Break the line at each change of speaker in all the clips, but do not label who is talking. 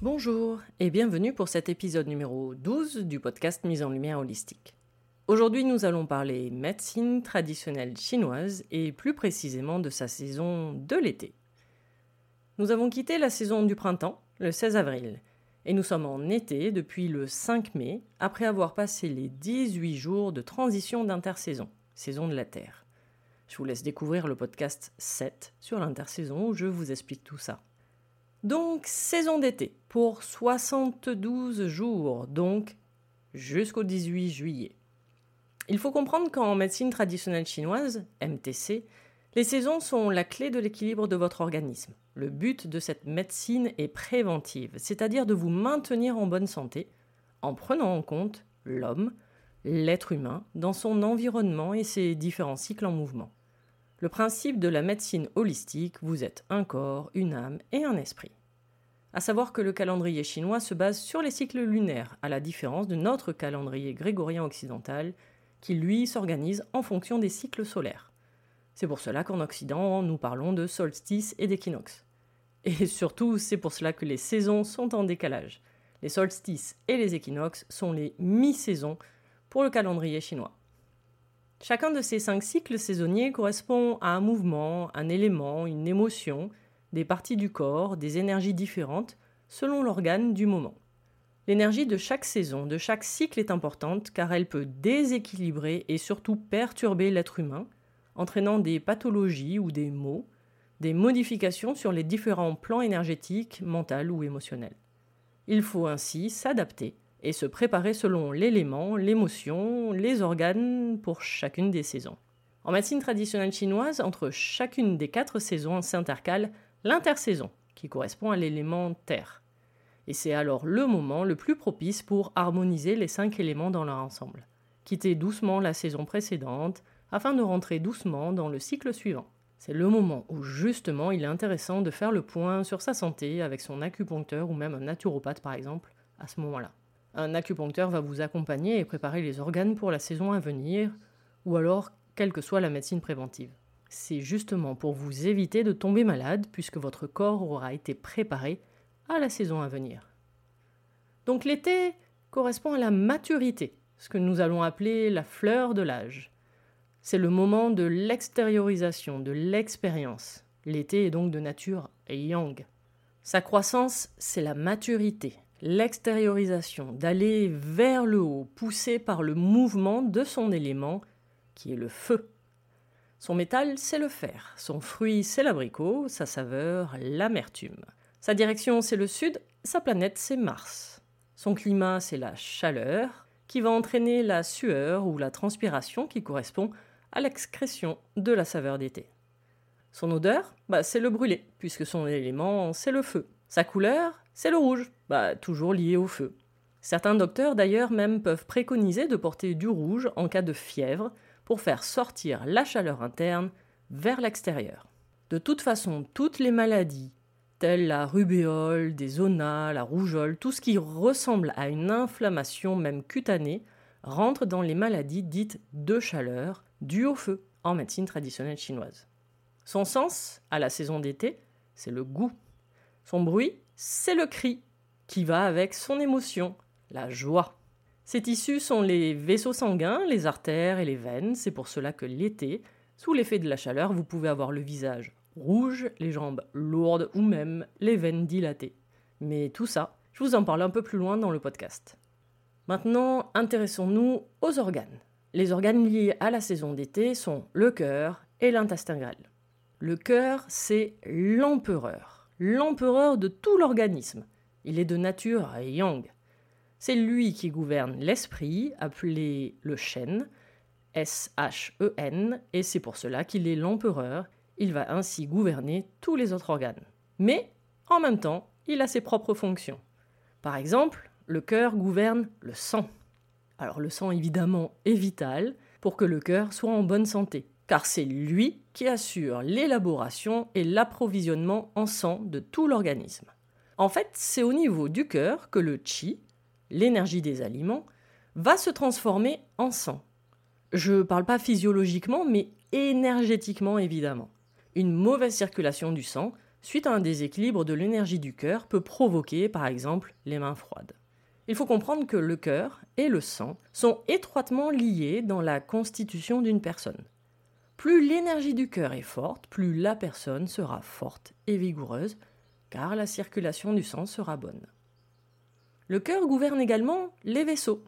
Bonjour et bienvenue pour cet épisode numéro 12 du podcast Mise en lumière holistique. Aujourd'hui nous allons parler médecine traditionnelle chinoise et plus précisément de sa saison de l'été. Nous avons quitté la saison du printemps le 16 avril et nous sommes en été depuis le 5 mai après avoir passé les 18 jours de transition d'intersaison, saison de la Terre. Je vous laisse découvrir le podcast 7 sur l'intersaison où je vous explique tout ça. Donc, saison d'été pour 72 jours, donc jusqu'au 18 juillet. Il faut comprendre qu'en médecine traditionnelle chinoise, MTC, les saisons sont la clé de l'équilibre de votre organisme. Le but de cette médecine est préventive, c'est-à-dire de vous maintenir en bonne santé en prenant en compte l'homme, l'être humain, dans son environnement et ses différents cycles en mouvement. Le principe de la médecine holistique, vous êtes un corps, une âme et un esprit. À savoir que le calendrier chinois se base sur les cycles lunaires, à la différence de notre calendrier grégorien occidental, qui lui s'organise en fonction des cycles solaires. C'est pour cela qu'en Occident, nous parlons de solstice et d'équinoxe. Et surtout, c'est pour cela que les saisons sont en décalage. Les solstices et les équinoxes sont les mi-saisons pour le calendrier chinois. Chacun de ces cinq cycles saisonniers correspond à un mouvement, un élément, une émotion, des parties du corps, des énergies différentes, selon l'organe du moment. L'énergie de chaque saison, de chaque cycle est importante car elle peut déséquilibrer et surtout perturber l'être humain, entraînant des pathologies ou des maux, des modifications sur les différents plans énergétiques, mentaux ou émotionnels. Il faut ainsi s'adapter et se préparer selon l'élément, l'émotion, les organes pour chacune des saisons. En médecine traditionnelle chinoise, entre chacune des quatre saisons s'intercale l'intersaison, qui correspond à l'élément terre. Et c'est alors le moment le plus propice pour harmoniser les cinq éléments dans leur ensemble. Quitter doucement la saison précédente afin de rentrer doucement dans le cycle suivant. C'est le moment où justement il est intéressant de faire le point sur sa santé avec son acupuncteur ou même un naturopathe par exemple à ce moment-là. Un acupuncteur va vous accompagner et préparer les organes pour la saison à venir, ou alors quelle que soit la médecine préventive. C'est justement pour vous éviter de tomber malade puisque votre corps aura été préparé à la saison à venir. Donc l'été correspond à la maturité, ce que nous allons appeler la fleur de l'âge. C'est le moment de l'extériorisation, de l'expérience. L'été est donc de nature yang. Sa croissance, c'est la maturité, l'extériorisation, d'aller vers le haut, poussé par le mouvement de son élément, qui est le feu. Son métal, c'est le fer. Son fruit, c'est l'abricot. Sa saveur, l'amertume. Sa direction, c'est le sud. sa planète c'est Mars. Son climat c'est la chaleur, qui va entraîner la sueur ou la transpiration qui correspond à l'excrétion de la saveur d'été. Son odeur, bah, c'est le brûlé, puisque son élément, c'est le feu. Sa couleur, c'est le rouge, bah, toujours lié au feu. Certains docteurs d'ailleurs même peuvent préconiser de porter du rouge en cas de fièvre pour faire sortir la chaleur interne vers l'extérieur. De toute façon, toutes les maladies, telles la rubéole, des zonas, la rougeole, tout ce qui ressemble à une inflammation même cutanée, rentre dans les maladies dites de chaleur dues au feu en médecine traditionnelle chinoise. Son sens, à la saison d'été, c'est le goût. Son bruit, c'est le cri, qui va avec son émotion, la joie. Ces tissus sont les vaisseaux sanguins, les artères et les veines, c'est pour cela que l'été, sous l'effet de la chaleur, vous pouvez avoir le visage rouge, les jambes lourdes ou même les veines dilatées. Mais tout ça, je vous en parle un peu plus loin dans le podcast. Maintenant, intéressons-nous aux organes. Les organes liés à la saison d'été sont le cœur et l'intestin grêle. Le cœur, c'est l'empereur, l'empereur de tout l'organisme. Il est de nature yang. C'est lui qui gouverne l'esprit, appelé le chêne, S-H-E-N, et c'est pour cela qu'il est l'empereur il va ainsi gouverner tous les autres organes. Mais, en même temps, il a ses propres fonctions. Par exemple, le cœur gouverne le sang. Alors le sang, évidemment, est vital pour que le cœur soit en bonne santé, car c'est lui qui assure l'élaboration et l'approvisionnement en sang de tout l'organisme. En fait, c'est au niveau du cœur que le chi, l'énergie des aliments, va se transformer en sang. Je ne parle pas physiologiquement, mais énergétiquement évidemment. Une mauvaise circulation du sang, suite à un déséquilibre de l'énergie du cœur, peut provoquer par exemple les mains froides. Il faut comprendre que le cœur et le sang sont étroitement liés dans la constitution d'une personne. Plus l'énergie du cœur est forte, plus la personne sera forte et vigoureuse, car la circulation du sang sera bonne. Le cœur gouverne également les vaisseaux.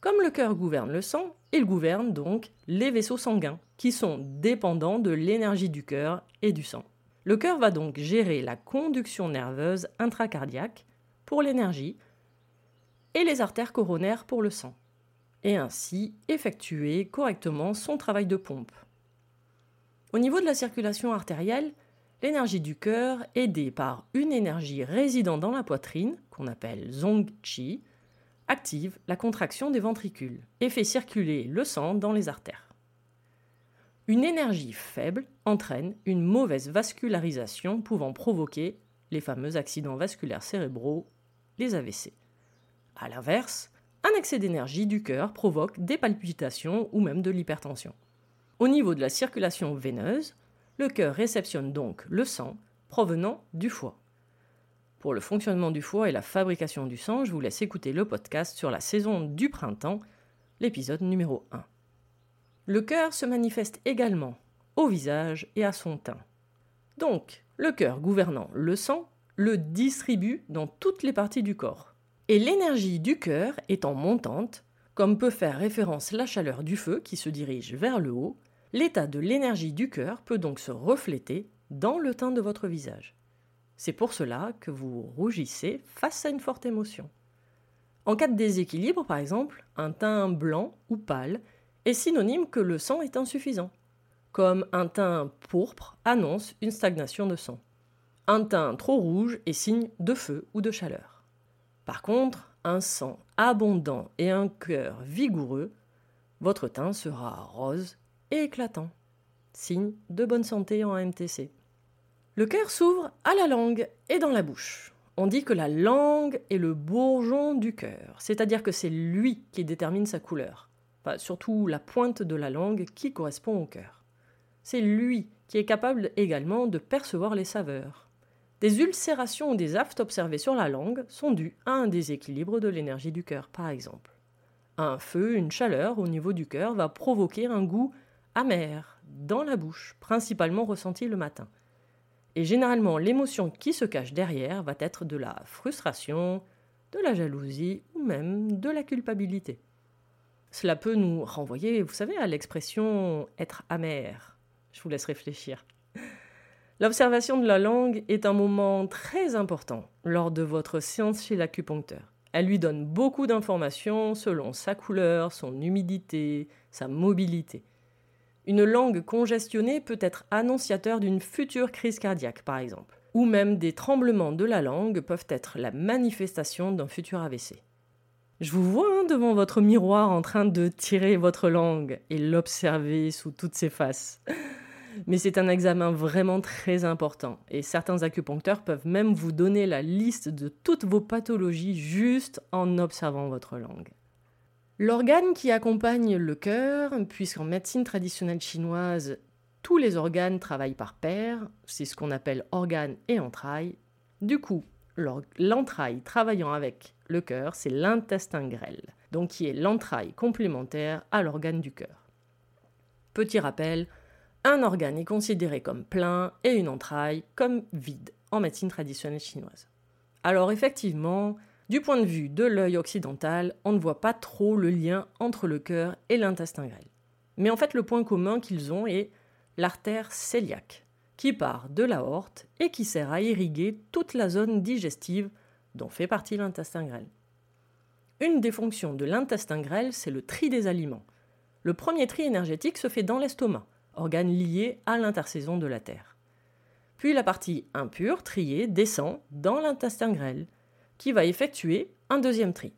Comme le cœur gouverne le sang, il gouverne donc les vaisseaux sanguins, qui sont dépendants de l'énergie du cœur et du sang. Le cœur va donc gérer la conduction nerveuse intracardiaque pour l'énergie et les artères coronaires pour le sang, et ainsi effectuer correctement son travail de pompe. Au niveau de la circulation artérielle, l'énergie du cœur, aidée par une énergie résidant dans la poitrine, qu'on appelle zong qi, active la contraction des ventricules et fait circuler le sang dans les artères. Une énergie faible entraîne une mauvaise vascularisation pouvant provoquer les fameux accidents vasculaires cérébraux, les AVC. A l'inverse, un excès d'énergie du cœur provoque des palpitations ou même de l'hypertension. Au niveau de la circulation veineuse, le cœur réceptionne donc le sang provenant du foie. Pour le fonctionnement du foie et la fabrication du sang, je vous laisse écouter le podcast sur la saison du printemps, l'épisode numéro 1. Le cœur se manifeste également au visage et à son teint. Donc, le cœur gouvernant le sang le distribue dans toutes les parties du corps. Et l'énergie du cœur étant montante, comme peut faire référence la chaleur du feu qui se dirige vers le haut, l'état de l'énergie du cœur peut donc se refléter dans le teint de votre visage. C'est pour cela que vous rougissez face à une forte émotion. En cas de déséquilibre, par exemple, un teint blanc ou pâle est synonyme que le sang est insuffisant, comme un teint pourpre annonce une stagnation de sang. Un teint trop rouge est signe de feu ou de chaleur. Par contre, un sang abondant et un cœur vigoureux, votre teint sera rose et éclatant, signe de bonne santé en MTC. Le cœur s'ouvre à la langue et dans la bouche. On dit que la langue est le bourgeon du cœur, c'est-à-dire que c'est lui qui détermine sa couleur. surtout la pointe de la langue qui correspond au cœur. C'est lui qui est capable également de percevoir les saveurs. Des ulcérations ou des aftes observées sur la langue sont dues à un déséquilibre de l'énergie du cœur, par exemple. Un feu, une chaleur au niveau du cœur va provoquer un goût amer dans la bouche, principalement ressenti le matin. Et généralement, l'émotion qui se cache derrière va être de la frustration, de la jalousie ou même de la culpabilité. Cela peut nous renvoyer, vous savez, à l'expression être amer. Je vous laisse réfléchir. L'observation de la langue est un moment très important lors de votre séance chez l'acupuncteur. Elle lui donne beaucoup d'informations selon sa couleur, son humidité, sa mobilité. Une langue congestionnée peut être annonciateur d'une future crise cardiaque, par exemple. Ou même des tremblements de la langue peuvent être la manifestation d'un futur AVC. Je vous vois hein, devant votre miroir en train de tirer votre langue et l'observer sous toutes ses faces. Mais c'est un examen vraiment très important et certains acupuncteurs peuvent même vous donner la liste de toutes vos pathologies juste en observant votre langue. L'organe qui accompagne le cœur, puisqu'en médecine traditionnelle chinoise, tous les organes travaillent par paire, c'est ce qu'on appelle organe et entrailles. Du coup, l'entraille travaillant avec le cœur, c'est l'intestin grêle, donc qui est l'entraille complémentaire à l'organe du cœur. Petit rappel, un organe est considéré comme plein et une entraille comme vide en médecine traditionnelle chinoise. Alors effectivement, du point de vue de l'œil occidental, on ne voit pas trop le lien entre le cœur et l'intestin grêle. Mais en fait, le point commun qu'ils ont est l'artère cœliaque, qui part de la horte et qui sert à irriguer toute la zone digestive dont fait partie l'intestin grêle. Une des fonctions de l'intestin grêle, c'est le tri des aliments. Le premier tri énergétique se fait dans l'estomac, organe lié à l'intersaison de la Terre. Puis la partie impure, triée, descend dans l'intestin grêle, qui va effectuer un deuxième tri.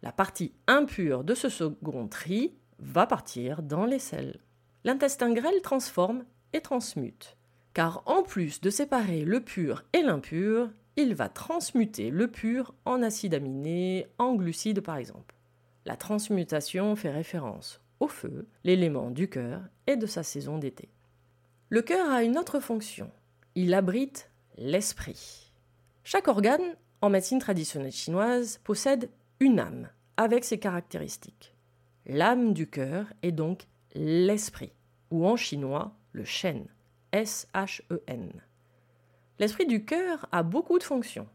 La partie impure de ce second tri va partir dans les selles. L'intestin grêle transforme et transmute, car en plus de séparer le pur et l'impur, il va transmuter le pur en acide aminé, en glucides par exemple. La transmutation fait référence au feu, l'élément du cœur et de sa saison d'été. Le cœur a une autre fonction. Il abrite l'esprit. Chaque organe, en médecine traditionnelle chinoise, possède une âme avec ses caractéristiques. L'âme du cœur est donc l'esprit, ou en chinois le shen, S-H-E-N. L'esprit du cœur a beaucoup de fonctions.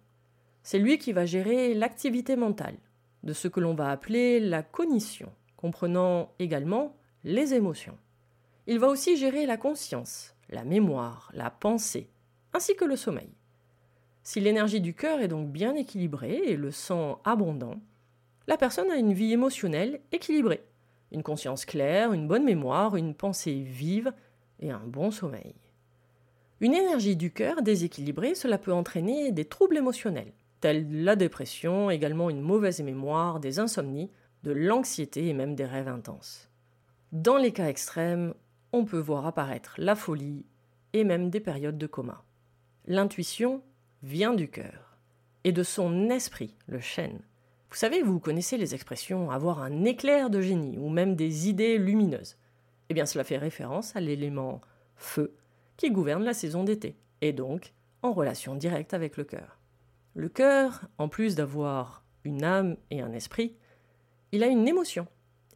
C'est lui qui va gérer l'activité mentale, de ce que l'on va appeler la cognition, comprenant également les émotions. Il va aussi gérer la conscience, la mémoire, la pensée, ainsi que le sommeil. Si l'énergie du cœur est donc bien équilibrée et le sang abondant, la personne a une vie émotionnelle équilibrée, une conscience claire, une bonne mémoire, une pensée vive et un bon sommeil. Une énergie du cœur déséquilibrée, cela peut entraîner des troubles émotionnels, tels la dépression, également une mauvaise mémoire, des insomnies, de l'anxiété et même des rêves intenses. Dans les cas extrêmes, on peut voir apparaître la folie et même des périodes de coma. L'intuition vient du cœur et de son esprit, le chêne. Vous savez, vous connaissez les expressions avoir un éclair de génie ou même des idées lumineuses. Eh bien, cela fait référence à l'élément feu qui gouverne la saison d'été, et donc en relation directe avec le cœur. Le cœur, en plus d'avoir une âme et un esprit, il a une émotion.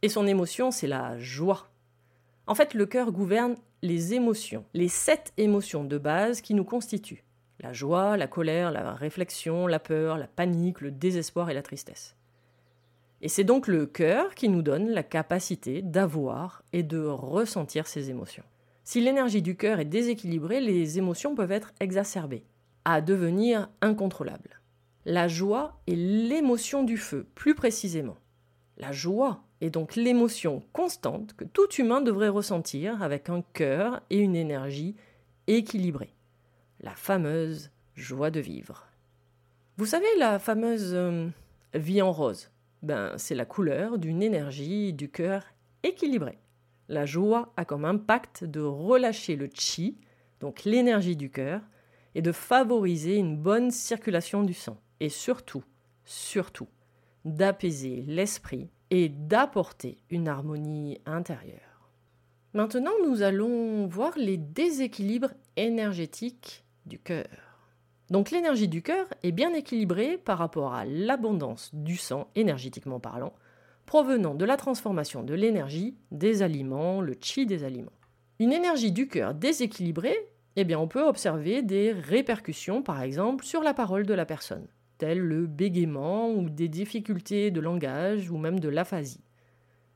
Et son émotion, c'est la joie. En fait, le cœur gouverne les émotions, les sept émotions de base qui nous constituent. La joie, la colère, la réflexion, la peur, la panique, le désespoir et la tristesse. Et c'est donc le cœur qui nous donne la capacité d'avoir et de ressentir ces émotions. Si l'énergie du cœur est déséquilibrée, les émotions peuvent être exacerbées, à devenir incontrôlables. La joie est l'émotion du feu, plus précisément. La joie est donc l'émotion constante que tout humain devrait ressentir avec un cœur et une énergie équilibrés. La fameuse joie de vivre. Vous savez, la fameuse euh, vie en rose, ben, c'est la couleur d'une énergie du cœur équilibrée. La joie a comme impact de relâcher le chi, donc l'énergie du cœur, et de favoriser une bonne circulation du sang. Et surtout, surtout, d'apaiser l'esprit et d'apporter une harmonie intérieure. Maintenant, nous allons voir les déséquilibres énergétiques du cœur. Donc l'énergie du cœur est bien équilibrée par rapport à l'abondance du sang, énergétiquement parlant, provenant de la transformation de l'énergie des aliments, le chi des aliments. Une énergie du cœur déséquilibrée, eh bien on peut observer des répercussions par exemple sur la parole de la personne tels le bégaiement ou des difficultés de langage ou même de l'aphasie.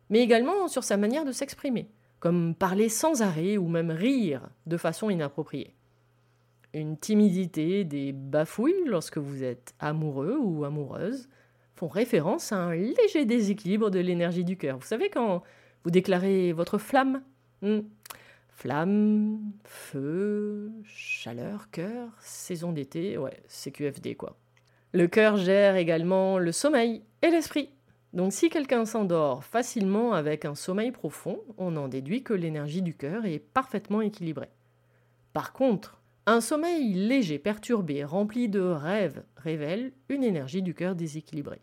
Mais également sur sa manière de s'exprimer, comme parler sans arrêt ou même rire de façon inappropriée. Une timidité, des bafouilles lorsque vous êtes amoureux ou amoureuse font référence à un léger déséquilibre de l'énergie du cœur. Vous savez quand vous déclarez votre flamme? Hmm. Flamme, feu, chaleur, cœur, saison d'été, ouais, c'est QFD quoi. Le cœur gère également le sommeil et l'esprit. Donc si quelqu'un s'endort facilement avec un sommeil profond, on en déduit que l'énergie du cœur est parfaitement équilibrée. Par contre, un sommeil léger, perturbé, rempli de rêves, révèle une énergie du cœur déséquilibrée.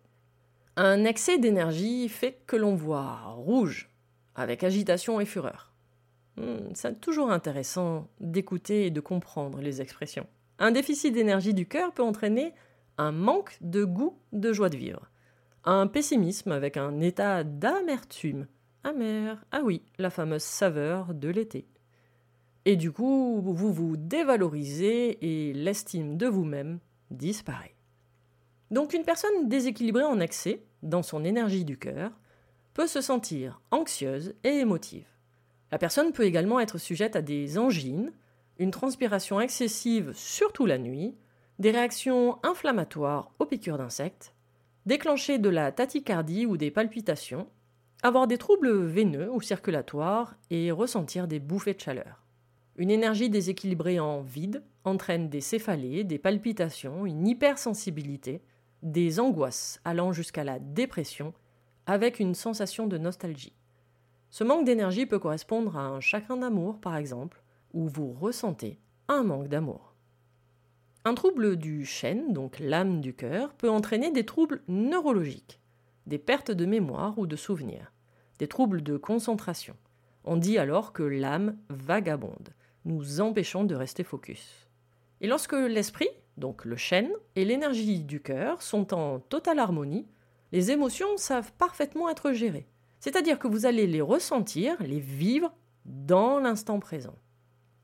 Un excès d'énergie fait que l'on voit rouge, avec agitation et fureur. Hmm, c'est toujours intéressant d'écouter et de comprendre les expressions. Un déficit d'énergie du cœur peut entraîner un manque de goût de joie de vivre, un pessimisme avec un état d'amertume. Amer, ah oui, la fameuse saveur de l'été. Et du coup, vous vous dévalorisez et l'estime de vous-même disparaît. Donc une personne déséquilibrée en excès, dans son énergie du cœur, peut se sentir anxieuse et émotive. La personne peut également être sujette à des angines, une transpiration excessive surtout la nuit, des réactions inflammatoires aux piqûres d'insectes, déclencher de la tachycardie ou des palpitations, avoir des troubles veineux ou circulatoires et ressentir des bouffées de chaleur. Une énergie déséquilibrée en vide entraîne des céphalées, des palpitations, une hypersensibilité, des angoisses allant jusqu'à la dépression avec une sensation de nostalgie. Ce manque d'énergie peut correspondre à un chagrin d'amour, par exemple, où vous ressentez un manque d'amour. Un trouble du chêne, donc l'âme du cœur, peut entraîner des troubles neurologiques, des pertes de mémoire ou de souvenirs, des troubles de concentration. On dit alors que l'âme vagabonde, nous empêchant de rester focus. Et lorsque l'esprit, donc le chêne, et l'énergie du cœur sont en totale harmonie, les émotions savent parfaitement être gérées. C'est-à-dire que vous allez les ressentir, les vivre dans l'instant présent.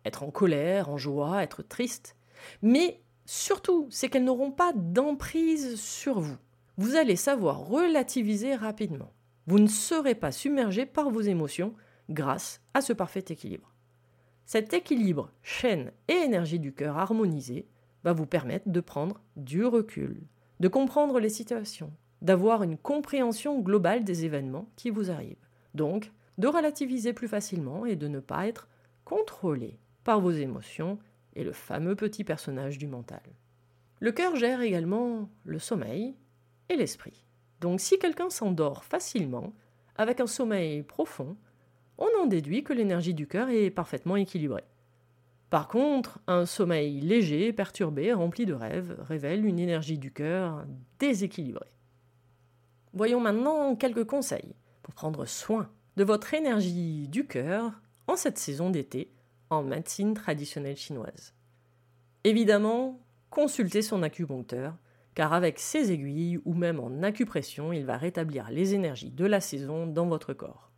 Être en colère, en joie, être triste. Mais Surtout, c'est qu'elles n'auront pas d'emprise sur vous. Vous allez savoir relativiser rapidement. Vous ne serez pas submergé par vos émotions grâce à ce parfait équilibre. Cet équilibre chaîne et énergie du cœur harmonisé va vous permettre de prendre du recul, de comprendre les situations, d'avoir une compréhension globale des événements qui vous arrivent. Donc, de relativiser plus facilement et de ne pas être contrôlé par vos émotions et le fameux petit personnage du mental. Le cœur gère également le sommeil et l'esprit. Donc si quelqu'un s'endort facilement, avec un sommeil profond, on en déduit que l'énergie du cœur est parfaitement équilibrée. Par contre, un sommeil léger, perturbé, rempli de rêves, révèle une énergie du cœur déséquilibrée. Voyons maintenant quelques conseils pour prendre soin de votre énergie du cœur en cette saison d'été en médecine traditionnelle chinoise. Évidemment, consultez son acupuncteur, car avec ses aiguilles ou même en acupression, il va rétablir les énergies de la saison dans votre corps.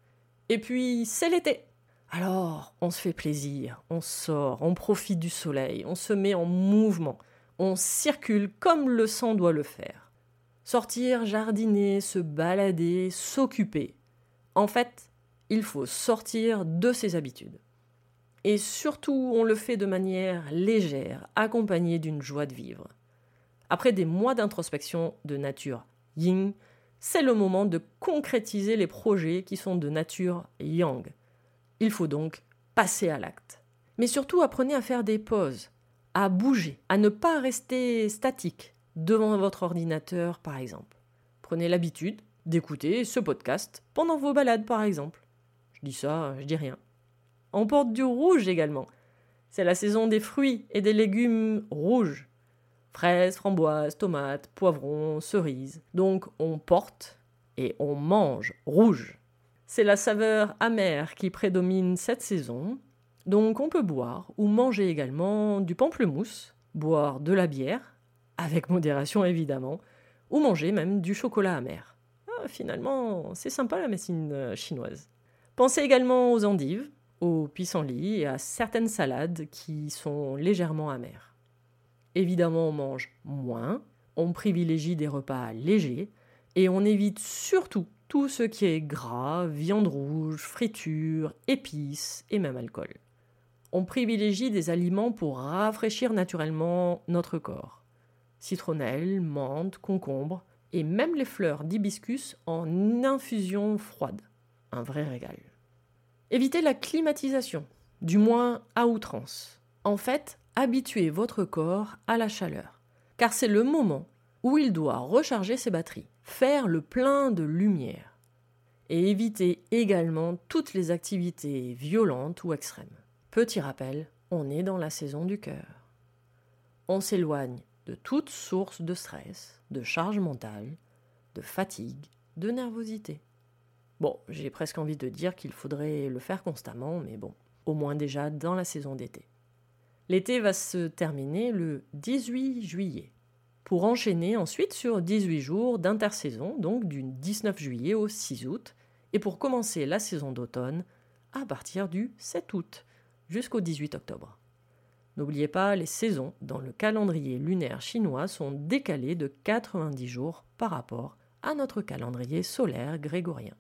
Et puis, c'est l'été. Alors, on se fait plaisir, on sort, on profite du soleil, on se met en mouvement, on circule comme le sang doit le faire. Sortir, jardiner, se balader, s'occuper. En fait, il faut sortir de ses habitudes. Et surtout, on le fait de manière légère, accompagnée d'une joie de vivre. Après des mois d'introspection de nature yin, c'est le moment de concrétiser les projets qui sont de nature yang. Il faut donc passer à l'acte. Mais surtout, apprenez à faire des pauses, à bouger, à ne pas rester statique devant votre ordinateur, par exemple. Prenez l'habitude d'écouter ce podcast pendant vos balades, par exemple. Je dis ça, je dis rien. On du rouge également. C'est la saison des fruits et des légumes rouges. Fraises, framboises, tomates, poivrons, cerises. Donc on porte et on mange rouge. C'est la saveur amère qui prédomine cette saison. Donc on peut boire ou manger également du pamplemousse, boire de la bière, avec modération évidemment, ou manger même du chocolat amer. Ah, finalement, c'est sympa la médecine euh, chinoise. Pensez également aux endives, au pissenlit et à certaines salades qui sont légèrement amères. Évidemment, on mange moins, on privilégie des repas légers et on évite surtout tout ce qui est gras, viande rouge, friture, épices et même alcool. on privilégie des aliments pour rafraîchir naturellement notre corps. Citronnelle, menthe, concombre, et même les fleurs d'hibiscus en infusion froide. Un vrai régal. Évitez la climatisation, du moins à outrance. En fait, habituez votre corps à la chaleur, car c'est le moment où il doit recharger ses batteries, faire le plein de lumière. Et évitez également toutes les activités violentes ou extrêmes. Petit rappel, on est dans la saison du cœur. On s'éloigne de toute source de stress, de charge mentale, de fatigue, de nervosité. Bon, j'ai presque envie de dire qu'il faudrait le faire constamment, mais bon, au moins déjà dans la saison d'été. L'été va se terminer le 18 juillet, pour enchaîner ensuite sur 18 jours d'intersaison, donc du 19 juillet au 6 août, et pour commencer la saison d'automne à partir du 7 août jusqu'au 18 octobre. N'oubliez pas, les saisons dans le calendrier lunaire chinois sont décalées de 90 jours par rapport à notre calendrier solaire grégorien.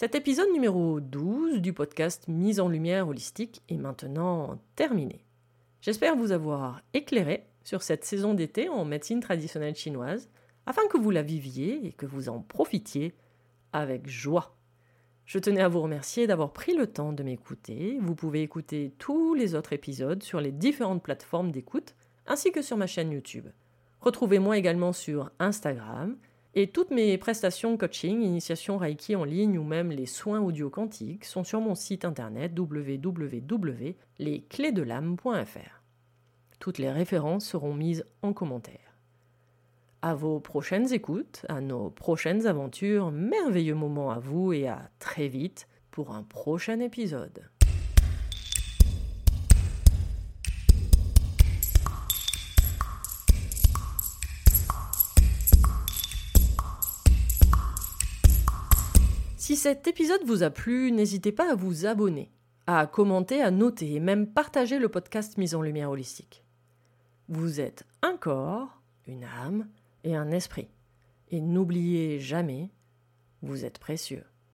Cet épisode numéro 12 du podcast Mise en lumière holistique est maintenant terminé. J'espère vous avoir éclairé sur cette saison d'été en médecine traditionnelle chinoise afin que vous la viviez et que vous en profitiez avec joie. Je tenais à vous remercier d'avoir pris le temps de m'écouter. Vous pouvez écouter tous les autres épisodes sur les différentes plateformes d'écoute ainsi que sur ma chaîne YouTube. Retrouvez-moi également sur Instagram et toutes mes prestations coaching, initiation Reiki en ligne ou même les soins audio quantiques sont sur mon site internet www.lesclésdelame.fr. Toutes les références seront mises en commentaire. À vos prochaines écoutes, à nos prochaines aventures, merveilleux moment à vous et à très vite pour un prochain épisode. Si cet épisode vous a plu, n'hésitez pas à vous abonner, à commenter, à noter et même partager le podcast Mise en Lumière Holistique. Vous êtes un corps, une âme, et un esprit. Et n'oubliez jamais, vous êtes précieux.